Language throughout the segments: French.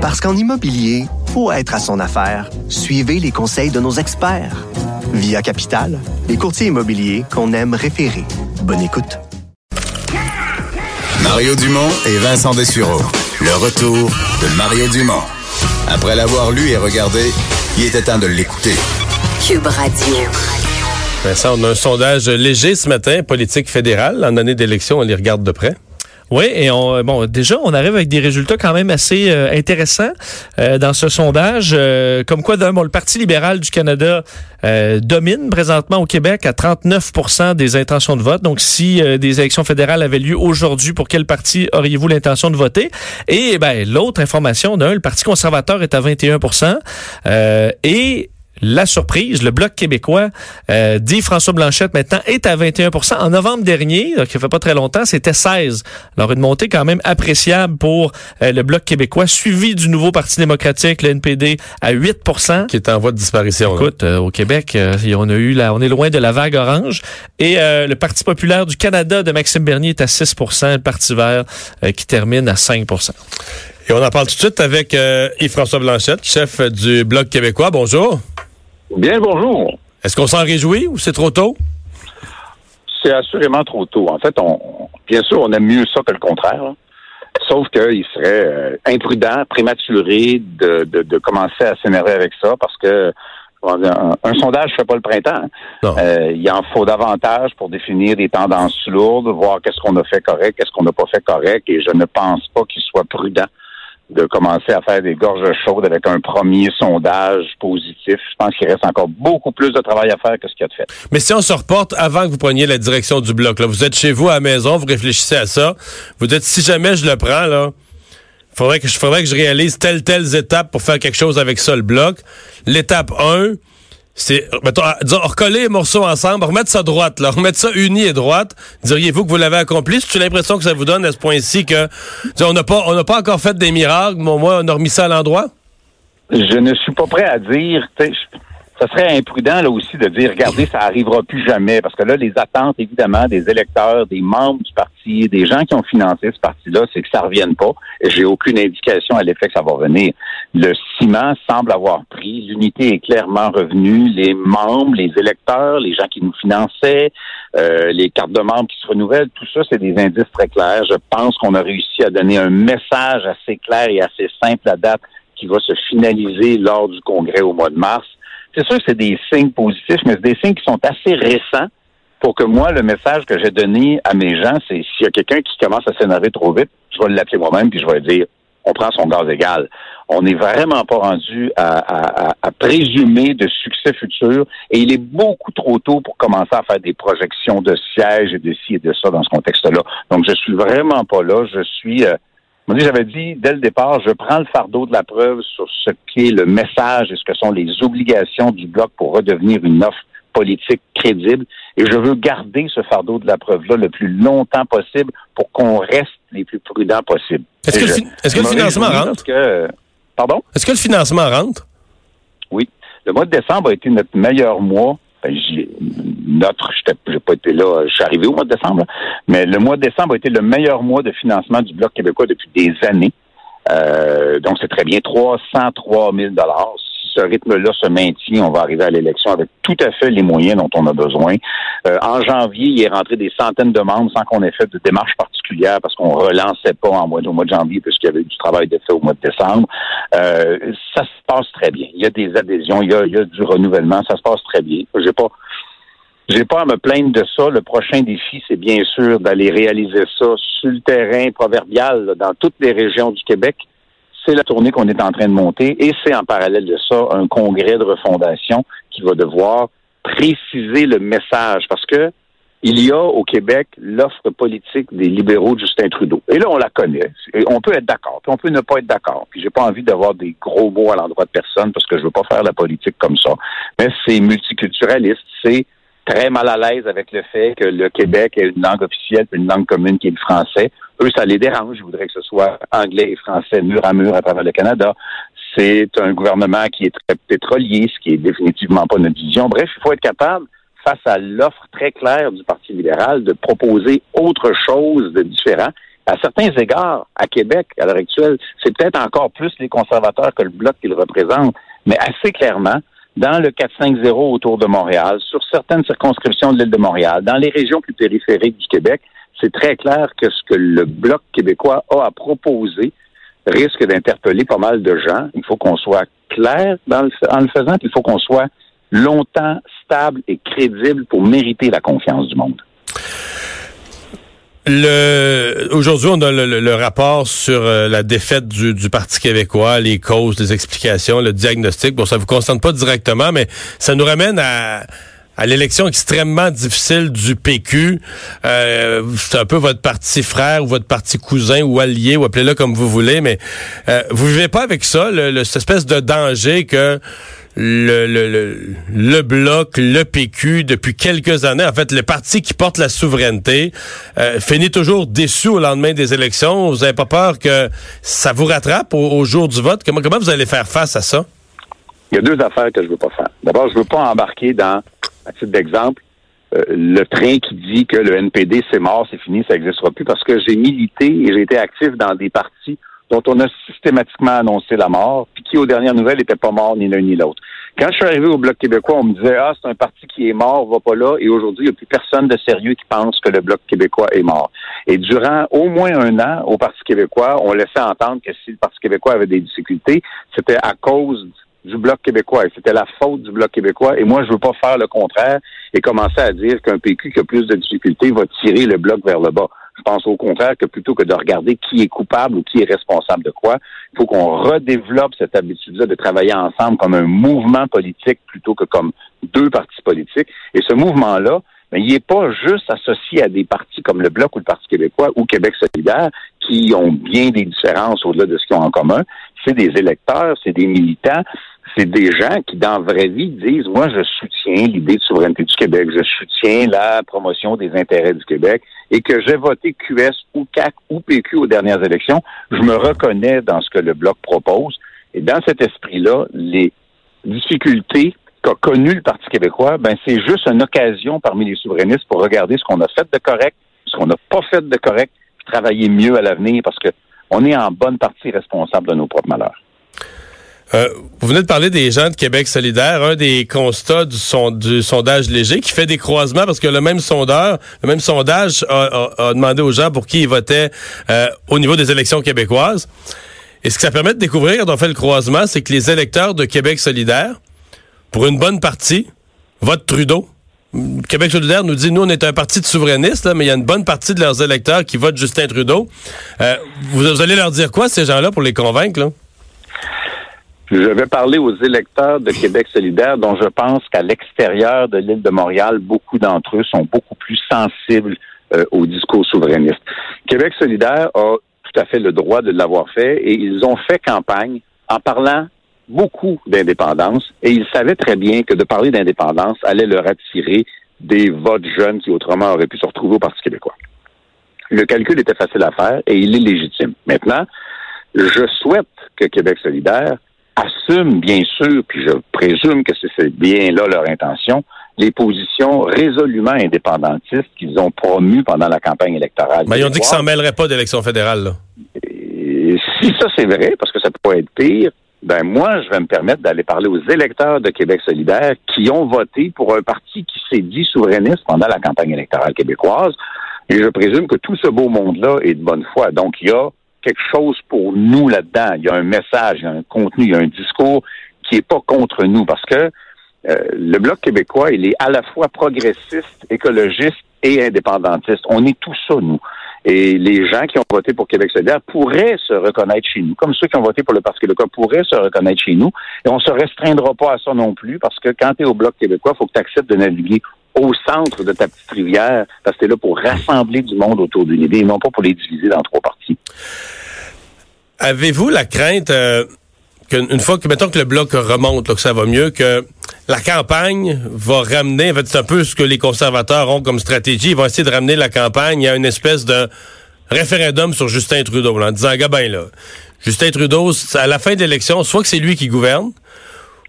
Parce qu'en immobilier, faut être à son affaire. Suivez les conseils de nos experts. Via Capital, les courtiers immobiliers qu'on aime référer. Bonne écoute. Mario Dumont et Vincent Dessureau. Le retour de Mario Dumont. Après l'avoir lu et regardé, il était temps de l'écouter. Cube Radio. Vincent, on a un sondage léger ce matin, politique fédérale. En année d'élection, on les regarde de près. Oui, et on, bon, déjà, on arrive avec des résultats quand même assez euh, intéressants euh, dans ce sondage. Euh, comme quoi, bon, le Parti libéral du Canada domine présentement au Québec à 39% des intentions de vote. Donc, si des élections fédérales avaient lieu aujourd'hui, pour quel parti auriez-vous l'intention de voter? Et ben, l'autre information, d'un, le Parti conservateur est à 21% et la surprise, le Bloc québécois, euh, dit François Blanchette, maintenant est à 21% En novembre dernier, donc il fait pas très longtemps, c'était 16 Alors une montée quand même appréciable pour euh, le Bloc québécois, suivi du nouveau Parti démocratique, le NPD, à 8% Qui est en voie de disparition. Écoute, euh, au Québec, on a eu la, on est loin de la vague orange. Et le Parti populaire du Canada de Maxime Bernier est à 6 le Parti vert qui termine à 5% Et on en parle tout de suite avec Yves-François Blanchette, chef du Bloc québécois. Bonjour. Bien, bonjour. Est-ce qu'on s'en réjouit ou c'est trop tôt? C'est assurément trop tôt. En fait, on, bien sûr, on aime mieux ça que le contraire. Sauf qu'il serait euh, imprudent, prématuré de, de, commencer à s'énerver avec ça parce que un, sondage ne fait pas le printemps. Euh, il en faut davantage pour définir des tendances lourdes, voir qu'est-ce qu'on a fait correct, qu'est-ce qu'on n'a pas fait correct, et je ne pense pas qu'il soit prudent de commencer à faire des gorges chaudes avec un premier sondage positif. Je pense qu'il reste encore beaucoup plus de travail à faire que ce qu'il y a de fait. Mais si on se reporte avant que vous preniez la direction du bloc, là, vous êtes chez vous à la maison, vous réfléchissez à ça, vous dites si jamais je le prends, là, faudrait que je faudrait que je réalise telle telle étapes pour faire quelque chose avec ça le bloc. L'étape 1, c'est mettons, recoller les morceaux ensemble, remettre ça droite, là, remettre ça uni et droite. Diriez-vous que vous l'avez accompli? C'est l'impression que ça vous donne à ce point-ci que on n'a pas on n'a pas encore fait des miracles, mais au moins on a remis ça à l'endroit? Je ne suis pas prêt à dire ça serait imprudent là aussi de dire regardez ça arrivera plus jamais parce que là les attentes évidemment des électeurs des membres du parti des gens qui ont financé ce parti là c'est que ça revienne pas. J'ai aucune indication à l'effet que ça va revenir. Le ciment semble avoir pris. L'unité est clairement revenue. Les membres les électeurs les gens qui nous finançaient euh, les cartes de membres qui se renouvellent tout ça c'est des indices très clairs. Je pense qu'on a réussi à donner un message assez clair et assez simple à date qui va se finaliser lors du congrès au mois de mars c'est sûr que c'est des signes positifs, mais c'est des signes qui sont assez récents pour que moi, le message que j'ai donné à mes gens, c'est s'il y a quelqu'un qui commence à s'énerver trop vite, je vais l'appeler moi-même, puis je vais dire, on prend son gaz égal. On n'est vraiment pas rendu à, présumer de succès futur et il est beaucoup trop tôt pour commencer à faire des projections de sièges et de ci et de ça dans ce contexte-là. Donc, je suis vraiment pas là. Je suis... Euh, j'avais dit dès le départ, je prends le fardeau de la preuve sur ce qui est le message et ce que sont les obligations du bloc pour redevenir une offre politique crédible. Et je veux garder ce fardeau de la preuve-là le plus longtemps possible pour qu'on reste les plus prudents possible. Est-ce que, le financement rentre? pardon? Est-ce que le financement rentre? Oui. Le mois de décembre a été notre meilleur mois ben, notre, je n'ai pas été là, je suis arrivé au mois de décembre, mais le mois de décembre a été le meilleur mois de financement du Bloc québécois depuis des années. Euh, donc, c'est très bien, 303 000 Si ce rythme-là se maintient, on va arriver à l'élection avec tout à fait les moyens dont on a besoin. Euh, en janvier, il est rentré des centaines de membres sans qu'on ait fait de démarche particulière parce qu'on relançait pas en mois, au mois de janvier puisqu'il y avait du travail de fait au mois de décembre. Euh, ça se passe très bien. Il y a des adhésions, il y a, il y a du renouvellement, ça se passe très bien. J'ai pas j'ai pas à me plaindre de ça. Le prochain défi, c'est bien sûr d'aller réaliser ça sur le terrain proverbial dans toutes les régions du Québec. C'est la tournée qu'on est en train de monter et c'est en parallèle de ça un congrès de refondation qui va devoir préciser le message parce que il y a au Québec l'offre politique des libéraux de Justin Trudeau. Et là, on la connaît. on peut être d'accord, puis on peut ne pas être d'accord. Puis j'ai pas envie d'avoir des gros mots à l'endroit de personne parce que je veux pas faire la politique comme ça. Mais c'est multiculturaliste, c'est très mal à l'aise avec le fait que le Québec ait une langue officielle une langue commune qui est le français. Eux, ça les dérange. Ils voudraient que ce soit anglais et français mur à mur à travers le Canada. C'est un gouvernement qui est très pétrolier, ce qui est définitivement pas notre vision. Bref, il faut être capable, face à l'offre très claire du Parti libéral, de proposer autre chose de différent à certains égards, à Québec, à l'heure actuelle, c'est peut-être encore plus les conservateurs que le bloc qu'ils représentent, mais assez clairement, dans le 4-5-0 autour de Montréal, sur certaines circonscriptions de l'île de Montréal, dans les régions plus périphériques du Québec, c'est très clair que ce que le Bloc québécois a à proposer risque d'interpeller pas mal de gens. Il faut qu'on soit clair dans en le faisant, puis il faut qu'on soit longtemps stable et crédible pour mériter la confiance du monde. Le aujourd'hui, on a le, rapport sur euh, la défaite du, du, Parti québécois, les causes, les explications, le diagnostic. Bon, ça vous concerne pas directement, mais ça nous ramène à à l'élection extrêmement difficile du PQ. Euh, c'est un peu votre parti frère ou votre parti cousin ou allié, ou appelez-le comme vous voulez, mais euh, vous vivez pas avec ça, le, cette espèce de danger que le, le, le, bloc, le PQ, depuis quelques années, en fait, le parti qui porte la souveraineté, euh, finit toujours déçu au lendemain des élections. Vous n'avez pas peur que ça vous rattrape au, jour du vote? Comment, vous allez faire face à ça? Il y a deux affaires que je veux pas faire. D'abord, je veux pas embarquer dans à titre d'exemple, euh, le train qui dit que le NPD, c'est mort, c'est fini, ça n'existera plus, parce que j'ai milité et j'ai été actif dans des partis dont on a systématiquement annoncé la mort, puis qui, aux dernières nouvelles, n'étaient pas morts ni l'un ni l'autre. Quand je suis arrivé au Bloc québécois, on me disait, ah, c'est un parti qui est mort, va pas là, et aujourd'hui, il n'y a plus personne de sérieux qui pense que le Bloc québécois est mort. Et durant au moins un an, au Parti québécois, on laissait entendre que si le Parti québécois avait des difficultés, c'était à cause du Bloc québécois. Et c'était la faute du Bloc québécois. Et moi, je veux pas faire le contraire et commencer à dire qu'un PQ qui a plus de difficultés va tirer le Bloc vers le bas. Je pense au contraire que plutôt que de regarder qui est coupable ou qui est responsable de quoi, il faut qu'on redéveloppe cette habitude-là de travailler ensemble comme un mouvement politique plutôt que comme deux partis politiques. Et ce mouvement-là, mais il n'est pas juste associé à des partis comme le Bloc ou le Parti québécois ou Québec solidaire qui ont bien des différences au-delà de ce qu'ils ont en commun. C'est des électeurs, c'est des militants, c'est des gens qui, dans la vraie vie, disent, moi, je soutiens l'idée de souveraineté du Québec, je soutiens la promotion des intérêts du Québec, et que j'ai voté QS ou CAC ou PQ aux dernières élections, je me reconnais dans ce que le Bloc propose. Et dans cet esprit-là, les difficultés qu'a connu le Parti québécois, ben c'est juste une occasion parmi les souverainistes pour regarder ce qu'on a fait de correct, ce qu'on n'a pas fait de correct, puis travailler mieux à l'avenir parce que on est en bonne partie responsable de nos propres malheurs. Euh, vous venez de parler des gens de Québec solidaire. Un des constats du, sondage léger qui fait des croisements parce que le même sondeur, le même sondage a, demandé aux gens pour qui ils votaient euh, au niveau des élections québécoises. Et ce que ça permet de découvrir quand on fait le croisement, c'est que les électeurs de Québec solidaire, pour une bonne partie, votent Trudeau. Québec solidaire nous dit, nous, on est un parti de souverainistes, mais il y a une bonne partie de leurs électeurs qui votent Justin Trudeau. Euh, vous, allez leur dire quoi, ces gens-là, pour les convaincre? Là? Je vais parler aux électeurs de Québec solidaire, dont je pense qu'à l'extérieur de l'île de Montréal, beaucoup d'entre eux sont beaucoup plus sensibles euh, au discours souverainiste. Québec solidaire a tout à fait le droit de l'avoir fait et ils ont fait campagne en parlant beaucoup d'indépendance et ils savaient très bien que de parler d'indépendance allait leur attirer des votes jeunes qui autrement auraient pu se retrouver au Parti québécois. Le calcul était facile à faire et il est légitime. Maintenant, je souhaite que Québec solidaire assume, bien sûr, puis je présume que c'est bien là leur intention, les positions résolument indépendantistes qu'ils ont promues pendant la campagne électorale. Mais ils ont dit qu'ils s'en mêleraient pas d'élection fédérale. Là. si ça c'est vrai, parce que ça pourrait être pire, ben moi, je vais me permettre d'aller parler aux électeurs de Québec solidaire qui ont voté pour un parti qui s'est dit souverainiste pendant la campagne électorale québécoise. Et je présume que tout ce beau monde-là est de bonne foi. Donc, il y a quelque chose pour nous là-dedans. Il y a un message, il y a un contenu, il y a un discours qui est pas contre nous parce que euh, le Bloc québécois, il est à la fois progressiste, écologiste et indépendantiste. On est tout ça, nous. Et les gens qui ont voté pour Québec solidaire pourraient se reconnaître chez nous, comme ceux qui ont voté pour le Parti québécois pourraient se reconnaître chez nous. Et on se restreindra pas à ça non plus, parce que quand tu es au Bloc québécois, il faut que tu acceptes de naviguer au centre de ta petite rivière, parce que es là pour rassembler du monde autour d'une idée, et non pas pour les diviser dans trois parties. Avez-vous la crainte euh, qu'une fois que, mettons que le bloc remonte, que ça va mieux, que la campagne va ramener, en fait, c'est un peu ce que les conservateurs ont comme stratégie, ils vont essayer de ramener la campagne à une espèce de référendum sur Justin Trudeau, en disant, gabin, là, Justin Trudeau, à la fin de l'élection, soit que c'est lui qui gouverne,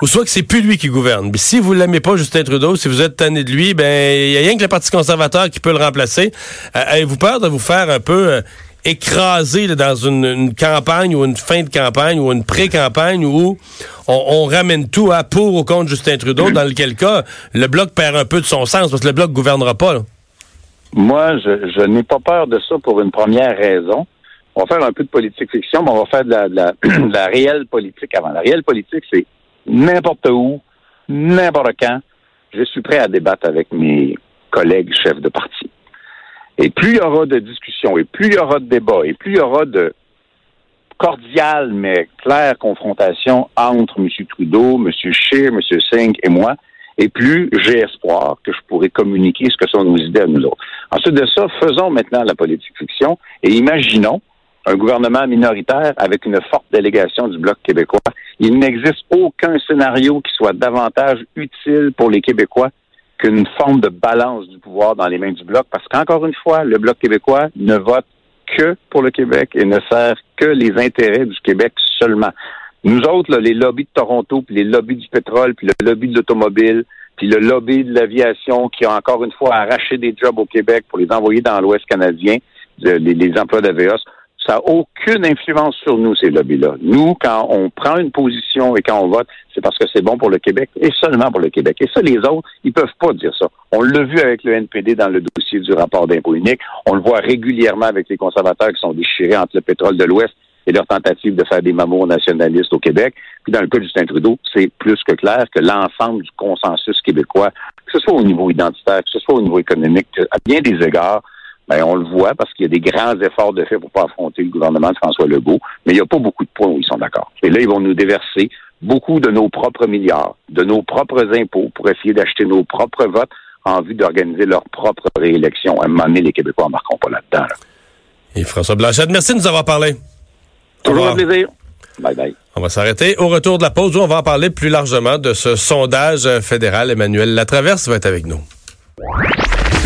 ou soit que c'est plus lui qui gouverne. Mais si vous l'aimez pas, Justin Trudeau, si vous êtes tanné de lui, ben il y a rien que le Parti conservateur qui peut le remplacer. Euh, avez-vous peur de vous faire un peu euh, écrasé dans une, campagne ou une fin de campagne ou une pré-campagne où on, ramène tout à pour ou contre Justin Trudeau, dans lequel cas le bloc perd un peu de son sens parce que le bloc gouvernera pas. Moi, je, n'ai pas peur de ça pour une première raison. On va faire un peu de politique fiction, mais on va faire de la, de la réelle politique avant. La réelle politique, c'est n'importe où, n'importe quand, je suis prêt à débattre avec mes collègues chefs de parti. Et plus il y aura de discussions, et plus il y aura de débats, et plus il y aura de cordiales mais claires confrontations entre M. Trudeau, M. Scheer, M. Singh et moi, et plus j'ai espoir que je pourrai communiquer ce que sont nos idées à nous autres. Ensuite de ça, faisons maintenant la politique fiction et imaginons un gouvernement minoritaire avec une forte délégation du Bloc québécois. Il n'existe aucun scénario qui soit davantage utile pour les Québécois qu'une forme de balance du pouvoir dans les mains du Bloc, parce qu'encore une fois, le Bloc québécois ne vote que pour le Québec et ne sert que les intérêts du Québec seulement. Nous autres, les lobbies de Toronto, puis les lobbies du pétrole, puis le lobby de l'automobile, puis le lobby de l'aviation qui a encore une fois arraché des jobs au Québec pour les envoyer dans l'Ouest canadien, les, les emplois d'AVEOS, ça n'a aucune influence sur nous, ces lobbies-là. Nous, quand on prend une position et quand on vote, c'est parce que c'est bon pour le Québec et seulement pour le Québec. Et ça, les autres, ils peuvent pas dire ça. On l'a vu avec le NPD dans le dossier du rapport d'impôt unique. On le voit régulièrement avec les conservateurs qui sont déchirés entre le pétrole de l'Ouest et leur tentative de faire des mamours nationalistes au Québec. Puis dans le cas de Justin Trudeau, c'est plus que clair que l'ensemble du consensus québécois, que ce soit au niveau identitaire, que ce soit au niveau économique, à bien des égards, ben, on le voit parce qu'il y a des grands efforts de fait pour pas affronter le gouvernement de François Legault, mais il n'y a pas beaucoup de points où ils sont d'accord. Et là, ils vont nous déverser beaucoup de nos propres milliards, de nos propres impôts pour essayer d'acheter nos propres votes en vue d'organiser leur propre réélection. À un moment donné, les Québécois n'embarqueront pas là-dedans. Et François Blanchette, merci de nous avoir parlé. Toujours un plaisir. Bye bye. On va s'arrêter. Au retour de la pause, on va en parler plus largement de ce sondage fédéral. Emmanuel Latraverse va être avec nous.